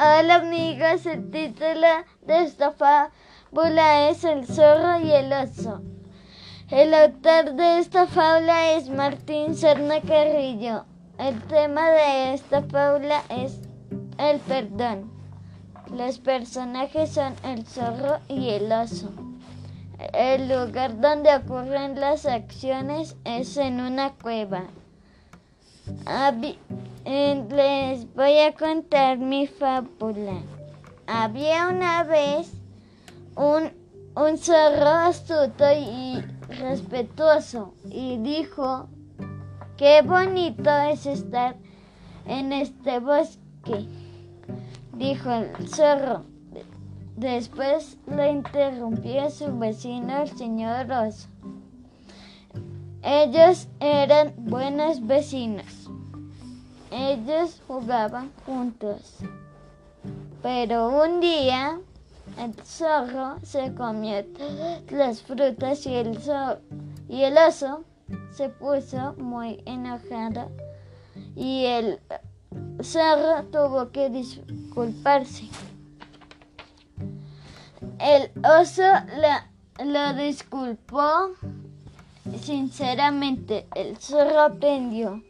Hola amigos, el título de esta fábula es El zorro y el oso. El autor de esta fábula es Martín Serna Carrillo. El tema de esta fábula es el perdón. Los personajes son el zorro y el oso. El lugar donde ocurren las acciones es en una cueva. Les voy a contar mi fábula. Había una vez un, un zorro astuto y respetuoso y dijo, qué bonito es estar en este bosque, dijo el zorro. Después le interrumpió su vecino el señor oso. Ellos eran buenos vecinos. Ellos jugaban juntos. Pero un día el zorro se comió las frutas y el, oso se puso muy enojado y el zorro tuvo que disculparse. El oso lo disculpó sinceramente. El zorro aprendió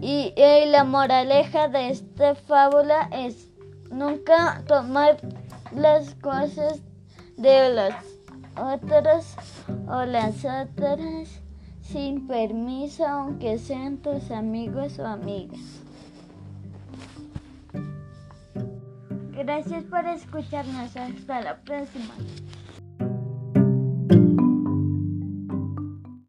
y, la moraleja de esta fábula es nunca tomar las cosas de los otros o las otras sin permiso, aunque sean tus amigos o amigas. Gracias por escucharnos. Hasta la próxima.